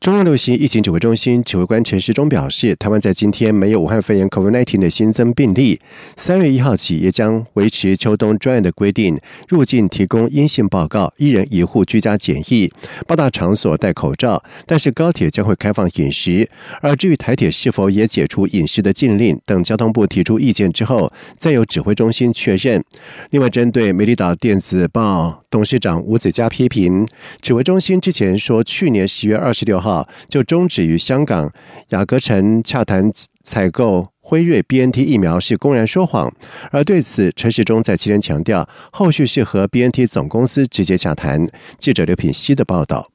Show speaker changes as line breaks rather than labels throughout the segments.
中央流行疫情指挥中心指挥官陈时中表示，台湾在今天没有武汉肺炎 COVID-19 的新增病例。三月一号起，也将维持秋冬专案的规定，入境提供阴性报告，一人一户居家检疫，八大场所戴口罩。但是高铁将会开放饮食。而至于台铁是否也解除饮食的禁令，等交通部提出意见之后，再由指挥中心确认。另外，针对美丽岛电子报董事长吴子嘉批评，指挥中心之前说，去年十月二十六号。就终止与香港雅阁城洽谈采购辉瑞 BNT 疫苗是公然说谎，而对此陈时中在期间强调，后续是和 BNT 总公司直接洽谈。记者刘品希的报道。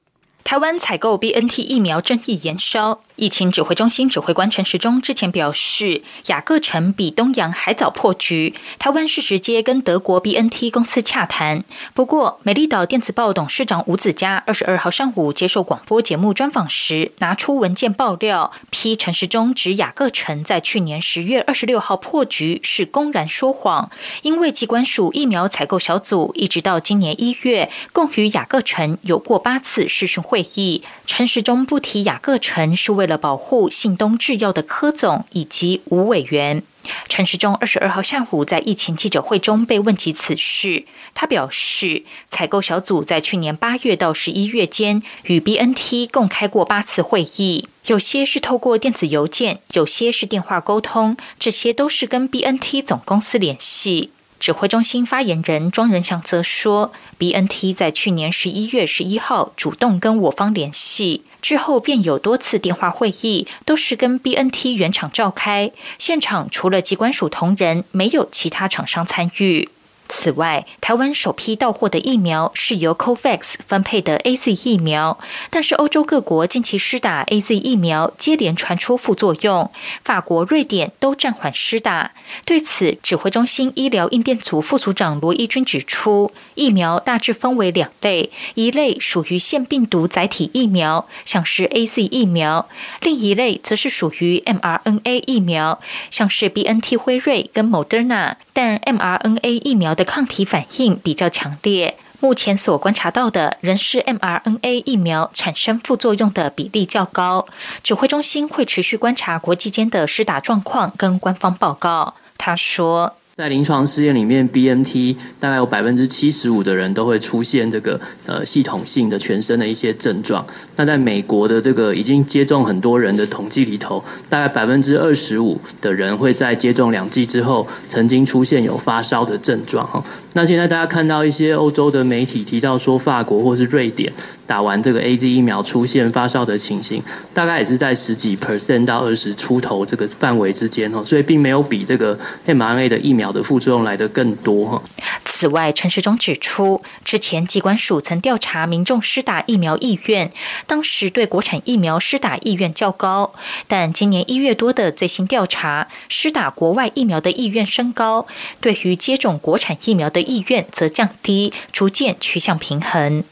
台湾采购 BNT 疫苗争议延烧。疫情指挥中心指挥官陈时中之前表示，雅各城比东洋还早破局，台湾是直接跟德国 BNT 公司洽谈。不过，美丽岛电子报董事长吴子嘉二十二号上午接受广播节目专访时，拿出文件爆料，批陈时中指雅各城在去年十月二十六号破局是公然说谎，因为机关署疫苗采购小组一直到今年一月，共与雅各城有过八次视讯会。会议，陈时中不提雅各城是为了保护信东制药的柯总以及吴委员。陈时中二十二号下午在疫情记者会中被问及此事，他表示，采购小组在去年八月到十一月间与 BNT 共开过八次会议，有些是透过电子邮件，有些是电话沟通，这些都是跟 BNT 总公司联系。指挥中心发言人庄仁祥则说，B N T 在去年十一月十一号主动跟我方联系之后，便有多次电话会议，都是跟 B N T 原厂召开，现场除了机关署同仁，没有其他厂商参与。此外，台湾首批到货的疫苗是由 COVAX 分配的 A Z 疫苗，但是欧洲各国近期施打 A Z 疫苗接连传出副作用，法国、瑞典都暂缓施打。对此，指挥中心医疗应变组副组长罗义军指出，疫苗大致分为两类，一类属于腺病毒载体疫苗，像是 A Z 疫苗；另一类则是属于 m R N A 疫苗，像是 B N T 辉瑞跟 Moderna。但 mRNA 疫苗的抗体反应比较强烈，目前所观察到的仍是 mRNA 疫苗产生副作用的比例较高。指挥中心会持续观察国际间的施打状况跟官方报告。他说。
在临床试验里面，BNT 大概有百分之七十五的人都会出现这个呃系统性的全身的一些症状。那在美国的这个已经接种很多人的统计里头，大概百分之二十五的人会在接种两剂之后曾经出现有发烧的症状哈。那现在大家看到一些欧洲的媒体提到说，法国或是瑞典。打完这个 A Z 疫苗出现发烧的情形，大概也是在十几 percent 到二十出头这个范围之间哦，所以并没有比这个 m R N A 的疫苗的副作用来的更多哈。
此外，陈时中指出，之前机关署曾调查民众施打疫苗意愿，当时对国产疫苗施打意愿较高，但今年一月多的最新调查，施打国外疫苗的意愿升高，对于接种国产疫苗的意愿则降低，逐渐趋向平衡。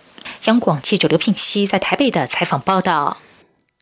央广记者刘品熙在台北的采访报道：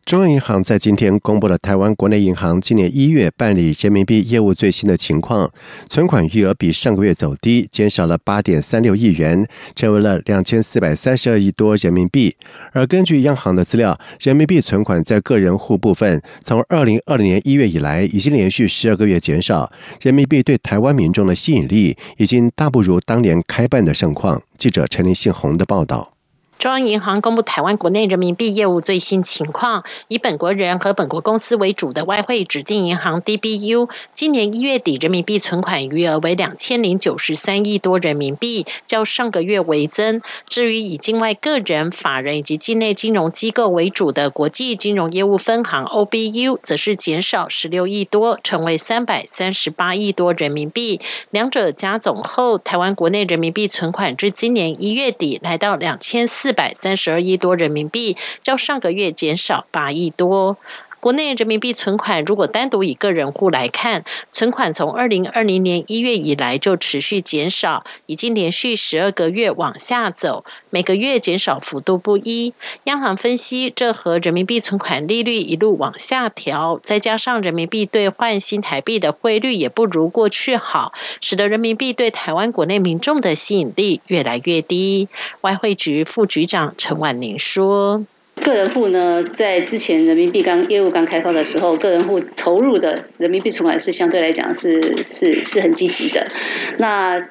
中央银行在今天公布了台湾国内银行今年一月办理人民币业务最新的情况，存款余额比上个月走低，减少了八点三六亿元，成为了两千四百三十二亿多人民币。而根据央行的资料，人民币存款在个人户部分，从二零二零年一月以来，已经连续十二个月减少。人民币对台湾民众的吸引力，已经大不如当年开办的盛况。记者陈林信宏的报道。
中央银行公布台湾国内人民币业务最新情况，以本国人和本国公司为主的外汇指定银行 DBU，今年一月底人民币存款余额为两千零九十三亿多人民币，较上个月为增。至于以境外个人、法人以及境内金融机构为主的国际金融业务分行 OBU，则是减少十六亿多，成为三百三十八亿多人民币。两者加总后，台湾国内人民币存款至今年一月底来到两千四。四百三十二亿多人民币，较上个月减少八亿多。国内人民币存款如果单独以个人户来看，存款从二零二零年一月以来就持续减少，已经连续十二个月往下走，每个月减少幅度不一。央行分析，这和人民币存款利率一路往下调，再加上人民币兑换新台币的汇率也不如过去好，使得人民币对台湾国内民众的吸引力越来越低。外汇局副局长陈婉宁说。
个人户呢，在之前人民币刚业务刚开放的时候，个人户投入的人民币存款是相对来讲是是是很积极的，那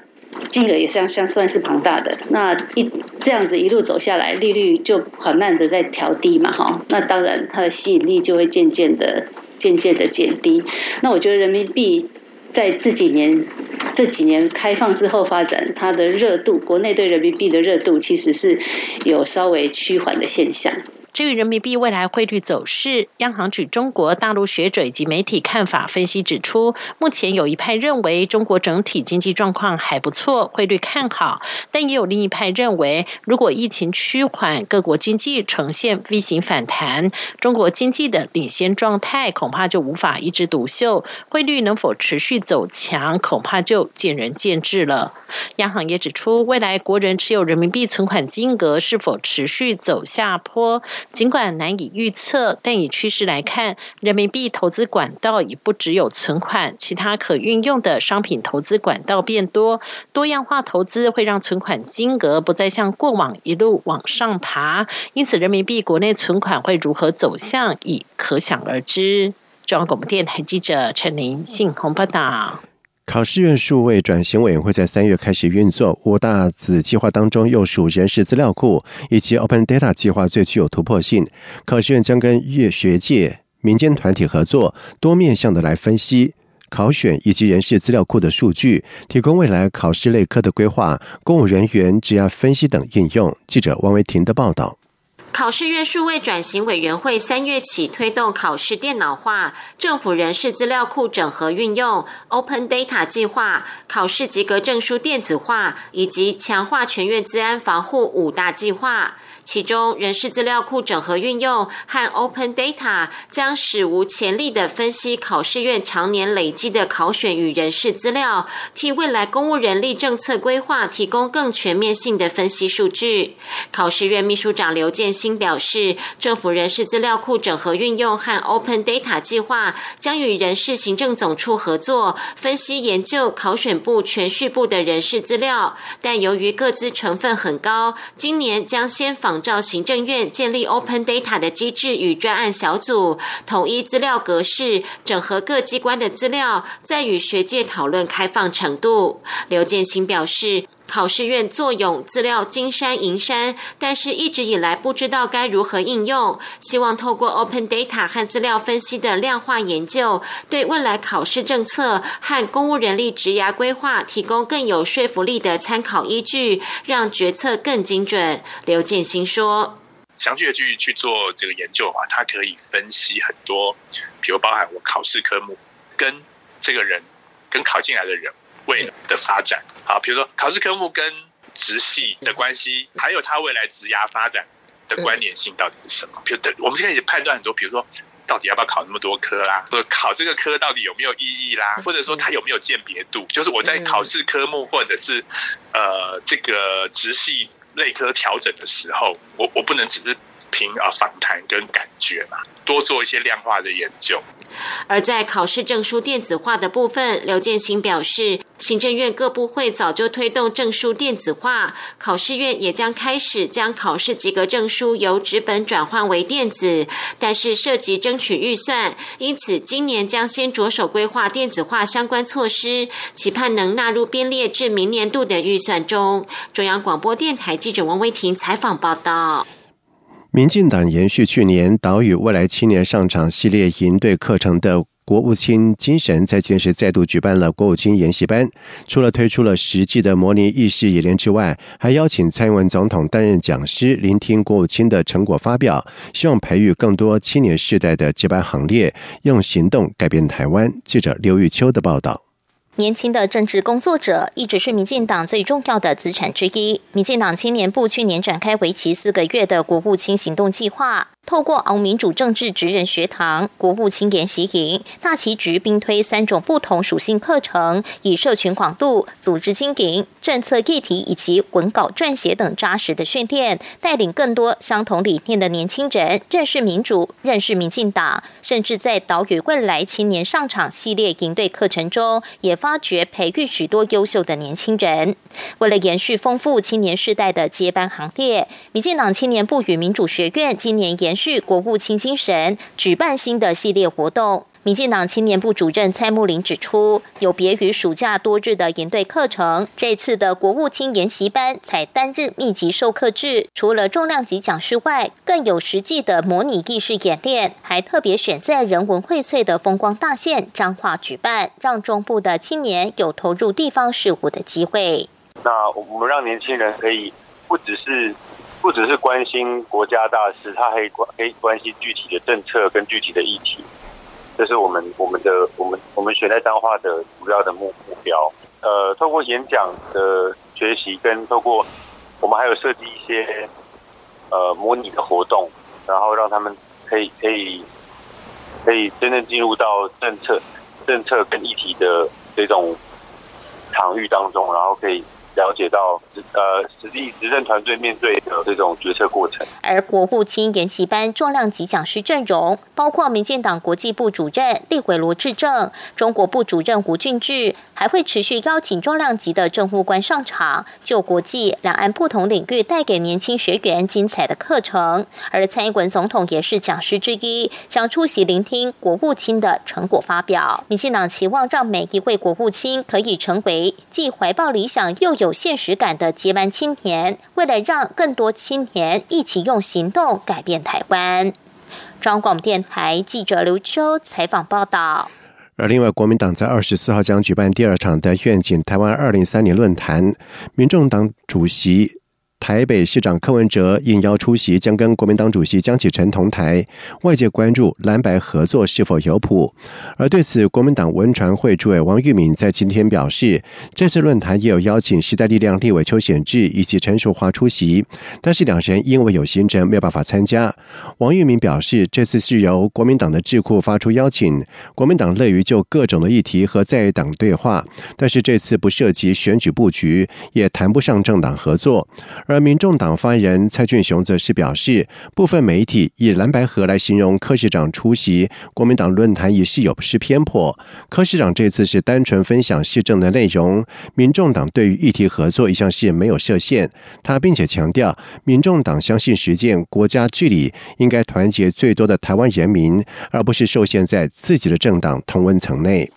金额也相相算是庞大的。那一这样子一路走下来，利率就缓慢的在调低嘛，哈，那当然它的吸引力就会渐渐的渐渐的减低。那我觉得人民币。在这几年这几年开放之后发展，它的热度，国内对人民币的热度其实是有稍微趋缓的现象。
至于人民币未来汇率走势，央行举中国大陆学者以及媒体看法分析指出，目前有一派认为中国整体经济状况还不错，汇率看好；但也有另一派认为，如果疫情趋缓，各国经济呈现 V 型反弹，中国经济的领先状态恐怕就无法一枝独秀，汇率能否持续走强，恐怕就见仁见智了。央行也指出，未来国人持有人民币存款金额是否持续走下坡。尽管难以预测，但以趋势来看，人民币投资管道已不只有存款，其他可运用的商品投资管道变多，多样化投资会让存款金额不再像过往一路往上爬，因此人民币国内存款会如何走向，已可想而知。中央广播电台记者陈琳信鸿报道。
考试院数位转型委员会在三月开始运作，五大子计划当中又属人事资料库以及 Open Data 计划最具有突破性。考试院将跟业学界、民间团体合作，多面向的来分析考选以及人事资料库的数据，提供未来考试类科的规划、公务人员职业分析等应用。记者王维婷的报道。
考试院数位转型委员会三月起推动考试电脑化、政府人事资料库整合运用、Open Data 计划、考试及格证书电子化以及强化全院资安防护五大计划。其中，人事资料库整合运用和 Open Data 将史无前例的分析考试院常年累积的考选与人事资料，替未来公务人力政策规划提供更全面性的分析数据。考试院秘书长刘建新表示，政府人事资料库整合运用和 Open Data 计划将与人事行政总处合作，分析研究考选部全序部的人事资料，但由于各资成分很高，今年将先访。仿照行政院建立 Open Data 的机制与专案小组，统一资料格式，整合各机关的资料，再与学界讨论开放程度。刘建新表示，考试院坐拥资料金山银山，但是一直以来不知道该如何应用，希望透过 Open Data 和资料分析的量化研究，对未来考试政策和公务人力职涯规划提供更有说服力的参考依据，让决策更精准。刘建新说：“
详细的去去做这个研究的话，它可以分析很多，比如包含我考试科目跟这个人跟考进来的人。”未来的发展，好，比如说考试科目跟直系的关系，还有它未来职涯发展的关联性到底是什么？比如，我们现在也判断很多，比如说到底要不要考那么多科啦，或者考这个科到底有没有意义啦，或者说它有没有鉴别度？就是我在考试科目或者是呃这个直系类科调整的时候，我我不能只是凭啊访谈跟感觉嘛，多做一些量化的研究。
而在考试证书电子化的部分，刘建新表示，行政院各部会早就推动证书电子化，考试院也将开始将考试及格证书由纸本转换为电子，但是涉及争取预算，因此今年将先着手规划电子化相关措施，期盼能纳入编列至明年度的预算中。中央广播电台记者王威婷采访报道。
民进党延续去年“岛屿未来青年上场”系列营队课程的国务卿精神，在今日再度举办了国务卿研习班。除了推出了实际的模拟议事演练之外，还邀请蔡英文总统担任讲师，聆听国务卿的成果发表，希望培育更多青年世代的接班行列，用行动改变台湾。记者刘玉秋的报道。
年轻的政治工作者一直是民进党最重要的资产之一。民进党青年部去年展开为期四个月的国务卿行动计划。透过昂民主政治职人学堂、国务青年习营、大旗局并推三种不同属性课程，以社群广度、组织经营、政策议题以及文稿撰写等扎实的训练，带领更多相同理念的年轻人认识民主、认识民进党，甚至在岛屿未来青年上场系列营队课程中，也发掘培育许多优秀的年轻人。为了延续丰富青年世代的接班行列，民进党青年部与民主学院今年延续国务卿精神，举办新的系列活动。民进党青年部主任蔡木林指出，有别于暑假多日的研队课程，这次的国务卿研习班采单日密集授课制，除了重量级讲师外，更有实际的模拟意识演练，还特别选在人文荟萃的风光大县彰化举办，让中部的青年有投入地方事务的机会。
那我们让年轻人可以不只是不只是关心国家大事，他可以关可以关心具体的政策跟具体的议题。这是我们我们的我们我们选在彰化的主要的目目标。呃，透过演讲的学习，跟透过我们还有设计一些呃模拟的活动，然后让他们可以可以可以真正进入到政策政策跟议题的这种场域当中，然后可以。了解到，呃，实际执政团队面对的这种决策过程。
而国务卿研习班重量级讲师阵容，包括民进党国际部主任立委罗志正、中国部主任吴俊志，还会持续邀请重量级的政务官上场，就国际、两岸不同领域带给年轻学员精彩的课程。而蔡英文总统也是讲师之一，将出席聆听国务卿的成果发表。民进党期望让每一位国务卿可以成为既怀抱理想又有现实感的接班青年，为了让更多青年一起用行动改变台湾。中广电台记者刘秋采访报道。
而另外，国民党在二十四号将举办第二场的愿景台湾二零三零论坛，民众党主席。台北市长柯文哲应邀出席，将跟国民党主席江启臣同台。外界关注蓝白合作是否有谱，而对此，国民党文传会主委王玉敏在今天表示，这次论坛也有邀请时代力量立委邱显志以及陈淑华出席，但是两人因为有行程没有办法参加。王玉敏表示，这次是由国民党的智库发出邀请，国民党乐于就各种的议题和在党对话，但是这次不涉及选举布局，也谈不上政党合作。而民众党发言人蔡俊雄则是表示，部分媒体以蓝白河来形容柯市长出席国民党论坛仪式有失偏颇。柯市长这次是单纯分享市政的内容，民众党对于议题合作一向是没有设限。他并且强调，民众党相信实践国家治理应该团结最多的台湾人民，而不是受限在自己的政党同温层内。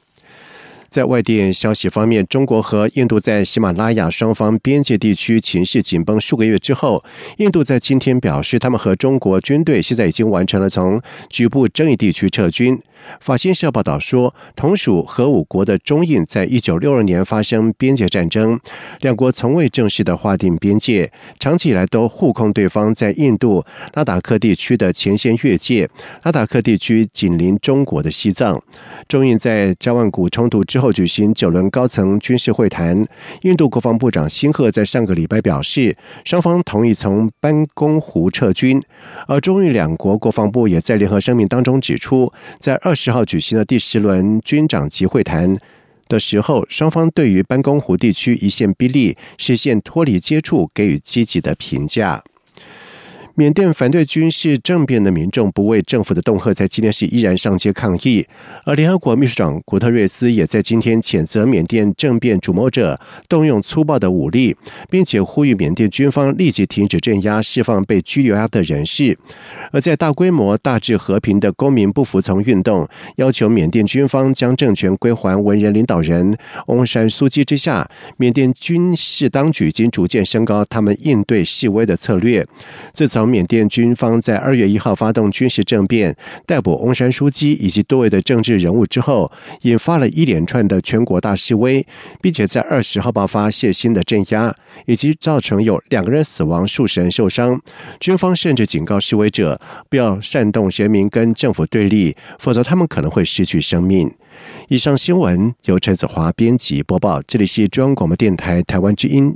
在外电消息方面，中国和印度在喜马拉雅双方边界地区情势紧绷数个月之后，印度在今天表示，他们和中国军队现在已经完成了从局部争议地区撤军。法新社报道说，同属核武国的中印在一九六二年发生边界战争，两国从未正式的划定边界，长期以来都互控对方在印度拉达克地区的前线越界。拉达克地区紧邻中国的西藏。中印在加万古冲突之后举行九轮高层军事会谈，印度国防部长辛赫在上个礼拜表示，双方同意从班公湖撤军，而中印两国国防部也在联合声明当中指出，在二。十号举行的第十轮军长级会谈的时候，双方对于班公湖地区一线兵力、实现脱离接触给予积极的评价。缅甸反对军事政变的民众不畏政府的恫吓，在今天是依然上街抗议。而联合国秘书长古特瑞斯也在今天谴责缅甸政变主谋者动用粗暴的武力，并且呼吁缅甸军方立即停止镇压、释放被拘留的人士。而在大规模、大致和平的公民不服从运动，要求缅甸军方将政权归还文人领导人翁山苏基之下，缅甸军事当局已经逐渐升高他们应对示威的策略。自从缅甸军方在二月一号发动军事政变，逮捕翁山书记以及多位的政治人物之后，引发了一连串的全国大示威，并且在二十号爆发血腥的镇压，以及造成有两个人死亡、数十人受伤。军方甚至警告示威者不要煽动人民跟政府对立，否则他们可能会失去生命。以上新闻由陈子华编辑播报，这里是中央广播电台台湾之音。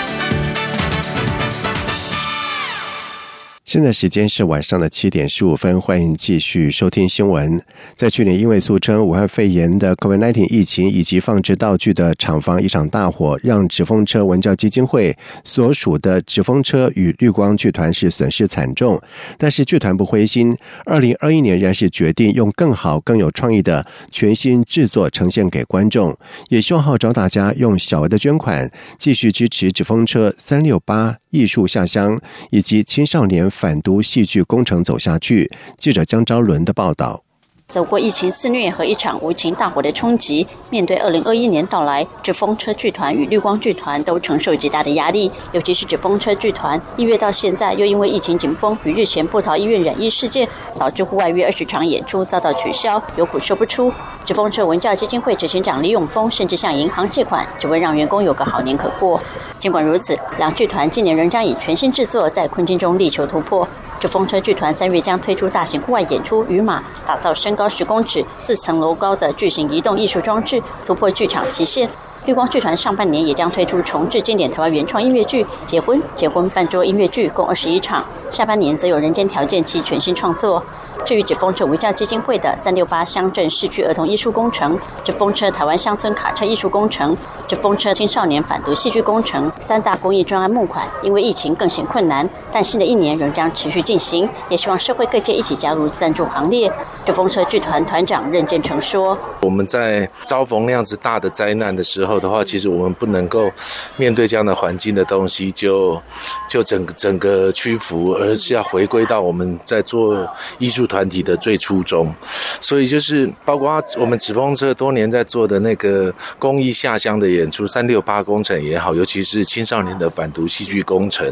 现在时间是晚上的七点十五分，欢迎继续收听新闻。在去年因为俗称武汉肺炎的 COVID-19 疫情以及放置道具的厂房一场大火，让纸风车文教基金会所属的纸风车与绿光剧团是损失惨重。但是剧团不灰心，二零二一年仍然是决定用更好、更有创意的全新制作呈现给观众，也希望号召大家用小额的捐款继续支持纸风车三六八。艺术下乡以及青少年反毒戏剧工程走下去。记者江昭伦的报道。
走过疫情肆虐和一场无情大火的冲击，面对二零二一年到来，纸风车剧团与绿光剧团都承受极大的压力。尤其是纸风车剧团，一月到现在又因为疫情紧绷与日前布桃医院染疫事件，导致户外约二十场演出遭到取消，有苦说不出。纸风车文教基金会执行长李永峰甚至向银行借款，只为让员工有个好年可过。尽管如此，两剧团今年仍将以全新制作在困境中力求突破。这风车剧团三月将推出大型户外演出《与马》，打造身高十公尺、四层楼高的巨型移动艺术装置，突破剧场极限。绿光剧团上半年也将推出重置经典台湾原创音乐剧《结婚》，结婚半桌音乐剧共二十一场。下半年则有人间条件期全新创作。至于纸风车文教基金会的三六八乡镇市区儿童艺术工程、纸风车台湾乡村卡车艺术工程、纸风车青少年反毒戏剧工程三大公益专案募款，因为疫情更显困难，但新的一年仍将持续进行，也希望社会各界一起加入赞助行列。纸风车剧团团长任建成说：“
我们在遭逢那样子大的灾难的时候的话，其实我们不能够面对这样的环境的东西就就整整个屈服，而是要回归到我们在做艺术。”团体的最初衷，所以就是包括我们纸风车多年在做的那个公益下乡的演出，三六八工程也好，尤其是青少年的反毒戏剧工程，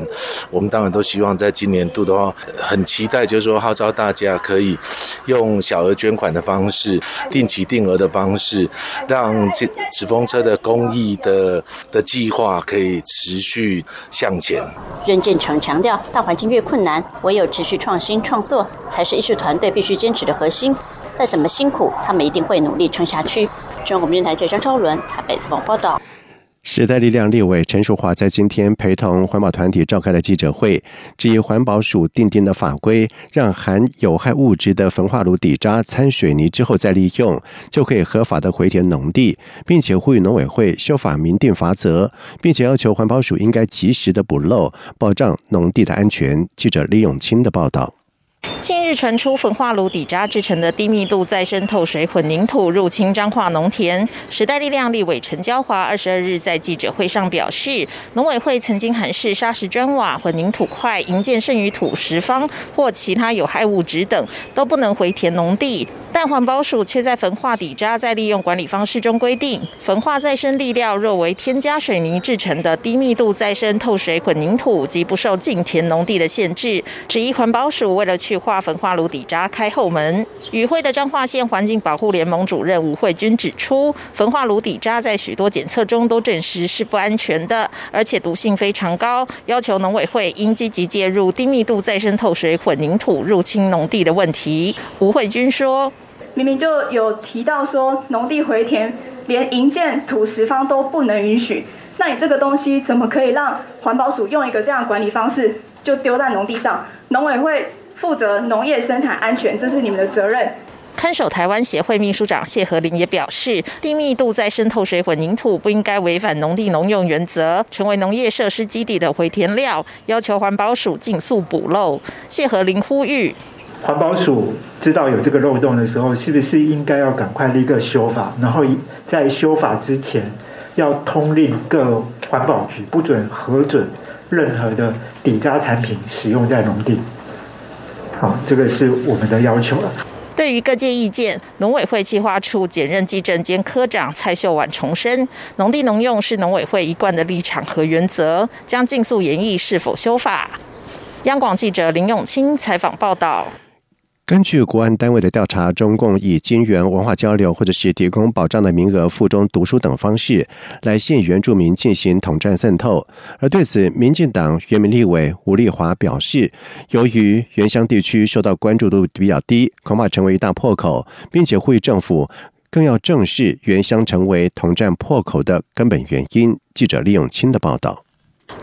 我们当然都希望在今年度的话，很期待，就是说号召大家可以用小额捐款的方式、定期定额的方式，让这纸风车的公益的的计划可以持续向前。
任建成强调，大环境越困难，唯有持续创新创作，才是艺术团。队必须坚持的核心，再怎么辛苦，他们一定会努力撑下去。中国电台记者张超伦台北采访报道。
时代力量立委陈淑华在今天陪同环保团体召开了记者会，质疑环保署定定的法规，让含有害物质的焚化炉底渣掺水泥之后再利用，就可以合法的回填农地，并且呼吁农委会修法明定法则，并且要求环保署应该及时的补漏，保障农地的安全。记者李永清的报道。
近日传出焚化炉底渣制成的低密度再生透水混凝土入侵彰化农田。时代力量立委陈娇华二十二日在记者会上表示，农委会曾经函示砂石砖瓦、混凝土块、营建剩余土石方或其他有害物质等都不能回填农地，但环保署却在焚化底渣再利用管理方式中规定，焚化再生粒料若为添加水泥制成的低密度再生透水混凝土，即不受进填农地的限制。质疑环保署为了去化焚化炉底渣开后门。与会的彰化县环境保护联盟主任吴慧君指出，焚化炉底渣在许多检测中都证实是不安全的，而且毒性非常高，要求农委会应积极介入低密度再生透水混凝土入侵农地的问题。吴慧君说：“
明明就有提到说农地回填，连营建土石方都不能允许，那你这个东西怎么可以让环保署用一个这样管理方式就丢在农地上？农委会。”负责农业生产安全，这是你们的责任。
看守台湾协会秘书长谢和林也表示，低密度再生透水混凝土不应该违反农地农用原则，成为农业设施基地的回填料，要求环保署尽速补漏。谢和林呼吁，
环保署知道有这个漏洞的时候，是不是应该要赶快立个修法？然后在修法之前，要通令各环保局不准核准任何的底渣产品使用在农地。好，这个是我们的要求了。
对于各界意见，农委会计划处检任技政兼科长蔡秀婉重申，农地农用是农委会一贯的立场和原则，将尽速研议是否修法。央广记者林永清采访报道。
根据国安单位的调查，中共以金援、文化交流或者是提供保障的名额附中读书等方式来吸引原住民进行统战渗透。而对此，民进党原民立委吴立华表示，由于原乡地区受到关注度比较低，恐怕成为一大破口，并且呼吁政府更要正视原乡成为统战破口的根本原因。记者李永清的报道。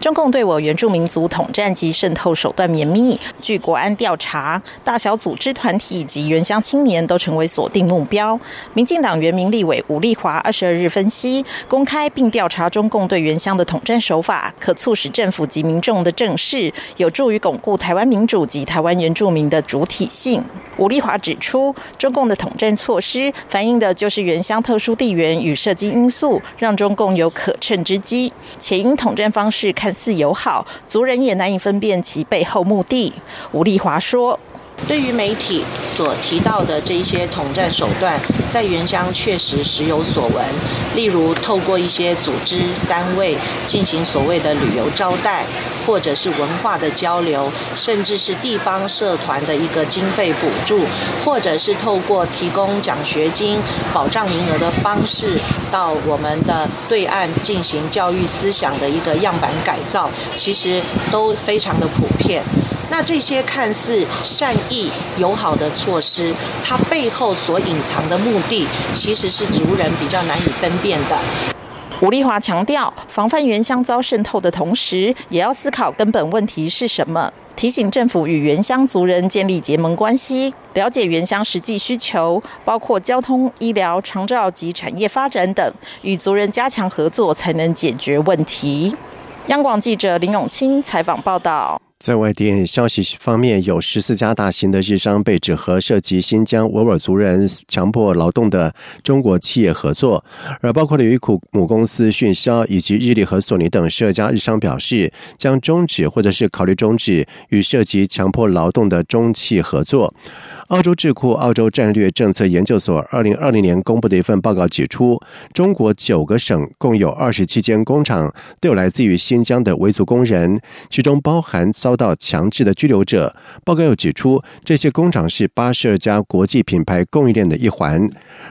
中共对我原住民族统战及渗透手段绵密，据国安调查，大小组织团体以及原乡青年都成为锁定目标。民进党原民立委吴立华二十二日分析，公开并调查中共对原乡的统战手法，可促使政府及民众的正视，有助于巩固台湾民主及台湾原住民的主体性。吴立华指出，中共的统战措施反映的就是原乡特殊地缘与射击因素，让中共有可乘之机，且因统战方式。看似友好，族人也难以分辨其背后目的。吴丽华说：“
对于媒体所提到的这些统战手段，在原乡确实时有所闻。例如，透过一些组织单位进行所谓的旅游招待，或者是文化的交流，甚至是地方社团的一个经费补助，或者是透过提供奖学金、保障名额的方式。”到我们的对岸进行教育思想的一个样板改造，其实都非常的普遍。那这些看似善意友好的措施，它背后所隐藏的目的，其实是族人比较难以分辨的。
吴丽华强调，防范原乡遭渗透的同时，也要思考根本问题是什么。提醒政府与原乡族人建立结盟关系，了解原乡实际需求，包括交通、医疗、长照及产业发展等，与族人加强合作，才能解决问题。央广记者林永清采访报道。
在外电消息方面，有十四家大型的日商被指和涉及新疆维吾尔族人强迫劳动的中国企业合作，而包括了优酷母公司讯销以及日立和索尼等十二家日商表示，将终止或者是考虑终止与涉及强迫劳动的中企合作。澳洲智库澳洲战略政策研究所二零二零年公布的一份报告指出，中国九个省共有二十七间工厂都有来自于新疆的维族工人，其中包含遭到强制的拘留者。报告又指出，这些工厂是八十二家国际品牌供应链的一环。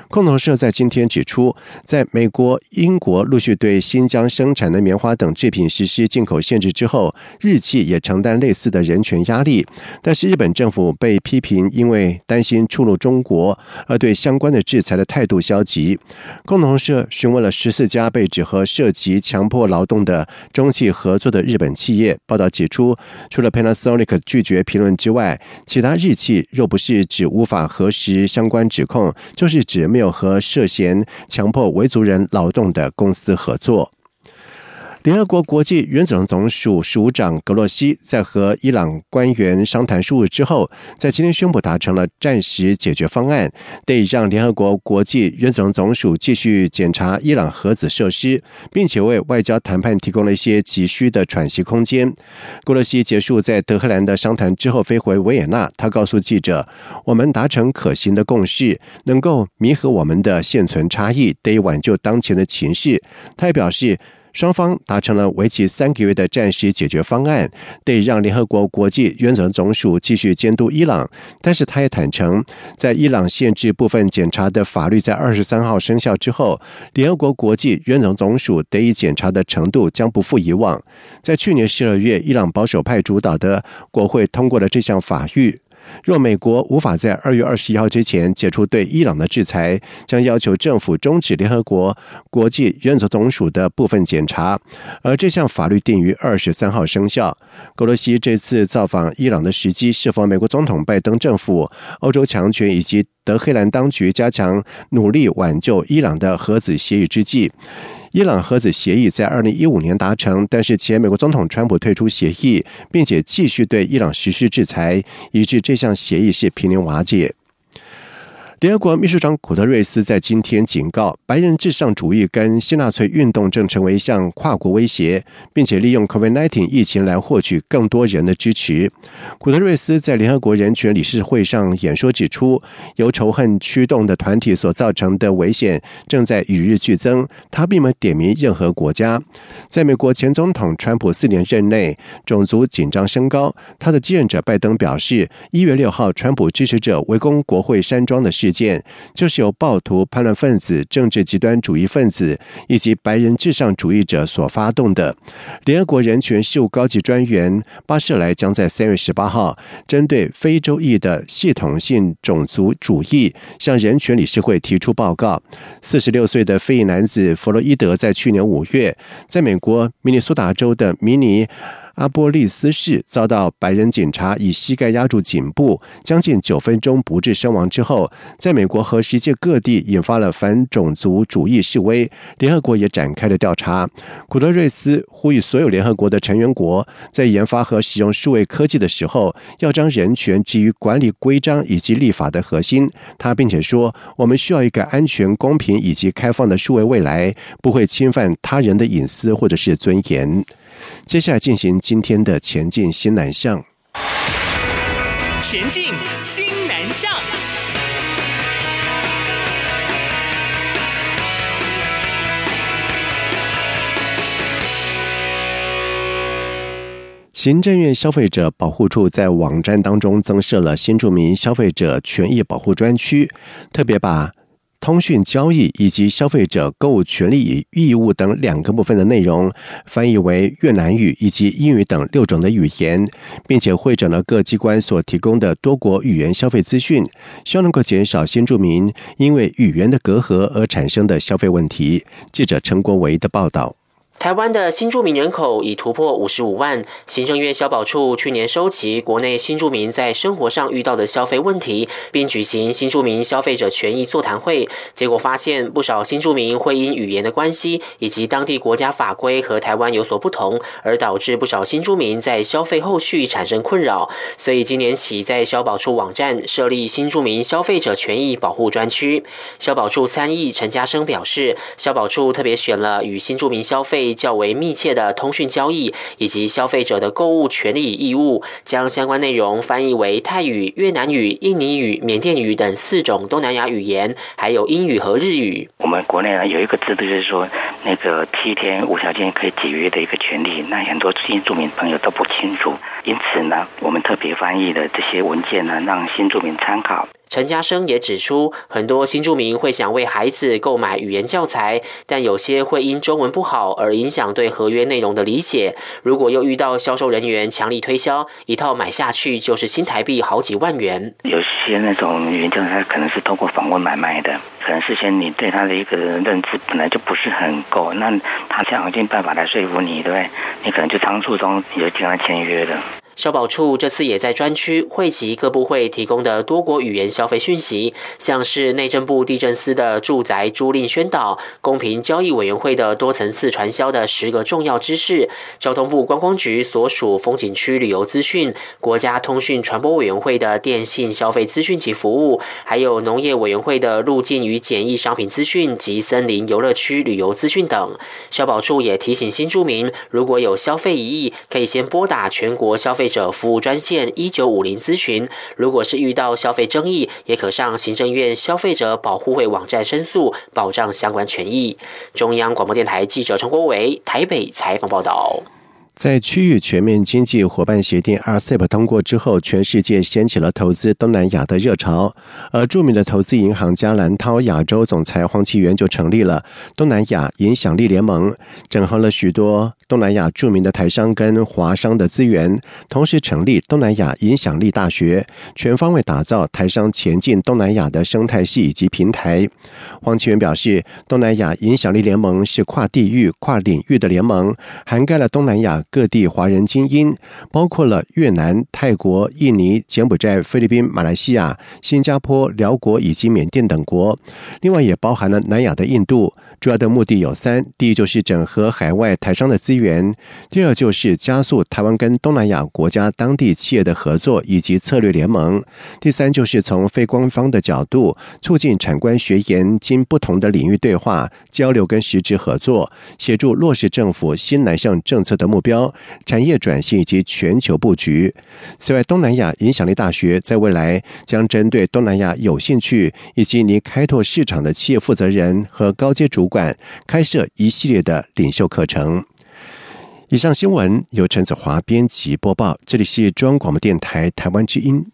共同社在今天指出，在美国、英国陆续对新疆生产的棉花等制品实施进口限制之后，日企也承担类似的人权压力。但是日本政府被批评因为担心触怒中国，而对相关的制裁的态度消极。共同社询问了十四家被指和涉及强迫劳动的中企合作的日本企业。报道指出，除了 Panasonic 拒绝评论之外，其他日企若不是指无法核实相关指控，就是指没有和涉嫌强迫维族人劳动的公司合作。联合国国际原子能总署署长格洛西在和伊朗官员商谈数日之后，在今天宣布达成了暂时解决方案，得以让联合国国际原子能总署继续检查伊朗核子设施，并且为外交谈判提供了一些急需的喘息空间。格洛西结束在德黑兰的商谈之后，飞回维也纳。他告诉记者：“我们达成可行的共识，能够弥合我们的现存差异，得以挽救当前的情势。”他也表示。双方达成了为期三个月的暂时解决方案，得让联合国国际原子总署继续监督伊朗。但是，他也坦诚，在伊朗限制部分检查的法律在二十三号生效之后，联合国国际原子总署得以检查的程度将不复以往。在去年十二月，伊朗保守派主导的国会通过了这项法律。若美国无法在二月二十一号之前解除对伊朗的制裁，将要求政府终止联合国国际原子总署的部分检查。而这项法律定于二十三号生效。格罗西这次造访伊朗的时机，是否美国总统拜登政府、欧洲强权以及德黑兰当局加强努力挽救伊朗的核子协议之际？伊朗核子协议在二零一五年达成，但是前美国总统川普退出协议，并且继续对伊朗实施制裁，以致这项协议是濒临瓦解。联合国秘书长古特瑞斯在今天警告，白人至上主义跟新纳粹运动正成为一项跨国威胁，并且利用 COVID-19 疫情来获取更多人的支持。古特瑞斯在联合国人权理事会上演说指出，由仇恨驱动的团体所造成的危险正在与日俱增。他并没点名任何国家。在美国前总统川普四年任内，种族紧张升高。他的继任者拜登表示，一月六号川普支持者围攻国会山庄的事件，就是由暴徒、叛乱分子、政治极端主义分子以及白人至上主义者所发动的。联合国人权事务高级专员巴舍莱将在三月十八号针对非洲裔的系统性种族主义向人权理事会提出报告。四十六岁的非裔男子弗洛伊德在去年五月，在美国明尼苏达州的迷你。阿波利斯市遭到白人警察以膝盖压住颈部，将近九分钟不治身亡之后，在美国和世界各地引发了反种族主义示威，联合国也展开了调查。古德瑞斯呼吁所有联合国的成员国在研发和使用数位科技的时候，要将人权置于管理规章以及立法的核心。他并且说，我们需要一个安全、公平以及开放的数位未来，不会侵犯他人的隐私或者是尊严。接下来进行今天的前进新南向。前进新南向。行政院消费者保护处在网站当中增设了新著名消费者权益保护专区，特别把。通讯交易以及消费者购物权利与义务等两个部分的内容，翻译为越南语以及英语等六种的语言，并且会诊了各机关所提供的多国语言消费资讯，希望能够减少新住民因为语言的隔阂而产生的消费问题。记者陈国维的报道。
台湾的新住民人口已突破五十五万。行政院消保处去年收集国内新住民在生活上遇到的消费问题，并举行新住民消费者权益座谈会。结果发现，不少新住民会因语言的关系以及当地国家法规和台湾有所不同，而导致不少新住民在消费后续产生困扰。所以今年起，在消保处网站设立新住民消费者权益保护专区。消保处参议陈家生表示，消保处特别选了与新住民消费。较为密切的通讯交易以及消费者的购物权利义务，将相关内容翻译为泰语、越南语、印尼语、缅甸语等四种东南亚语言，还有英语和日语。
我们国内呢有一个制度，就是说那个七天无条件可以解约的一个权利，那很多新住民朋友都不清楚，因此呢，我们特别翻译的这些文件呢，让新住民参考。
陈家生也指出，很多新住民会想为孩子购买语言教材，但有些会因中文不好而影响对合约内容的理解。如果又遇到销售人员强力推销，一套买下去就是新台币好几万元。
有些那种语言教材可能是通过访问买卖的，可能事先你对他的一个认知本来就不是很够，那他想尽办法来说服你，对不对？你可能就仓促中你就跟他签约了。
消保处这次也在专区汇集各部会提供的多国语言消费讯息，像是内政部地震司的住宅租赁宣导、公平交易委员会的多层次传销的十个重要知识、交通部观光局所属风景区旅游资讯、国家通讯传播委员会的电信消费资讯及服务，还有农业委员会的入境与检疫商品资讯及森林游乐区旅游资讯等。消保处也提醒新住民，如果有消费疑义，可以先拨打全国消费。者服务专线一九五零咨询，如果是遇到消费争议，也可上行政院消费者保护会网站申诉，保障相关权益。中央广播电台记者陈国伟台北采访报道。
在区域全面经济伙伴协定 RCEP 通过之后，全世界掀起了投资东南亚的热潮。而著名的投资银行家兰涛亚洲总裁黄奇源就成立了东南亚影响力联盟，整合了许多东南亚著名的台商跟华商的资源，同时成立东南亚影响力大学，全方位打造台商前进东南亚的生态系以及平台。黄奇源表示，东南亚影响力联盟是跨地域、跨领域的联盟，涵盖了东南亚。各地华人精英，包括了越南、泰国、印尼、柬埔寨、菲律宾、马来西亚、新加坡、辽国以及缅甸等国，另外也包含了南亚的印度。主要的目的有三：第一就是整合海外台商的资源；第二就是加速台湾跟东南亚国家当地企业的合作以及策略联盟；第三就是从非官方的角度，促进产官学研经不同的领域对话交流跟实质合作，协助落实政府新南向政策的目标、产业转型以及全球布局。此外，东南亚影响力大学在未来将针对东南亚有兴趣以及拟开拓市场的企业负责人和高阶主管，开设一系列的领袖课程。以上新闻由陈子华编辑播报，这里是中央广播电台台湾之音。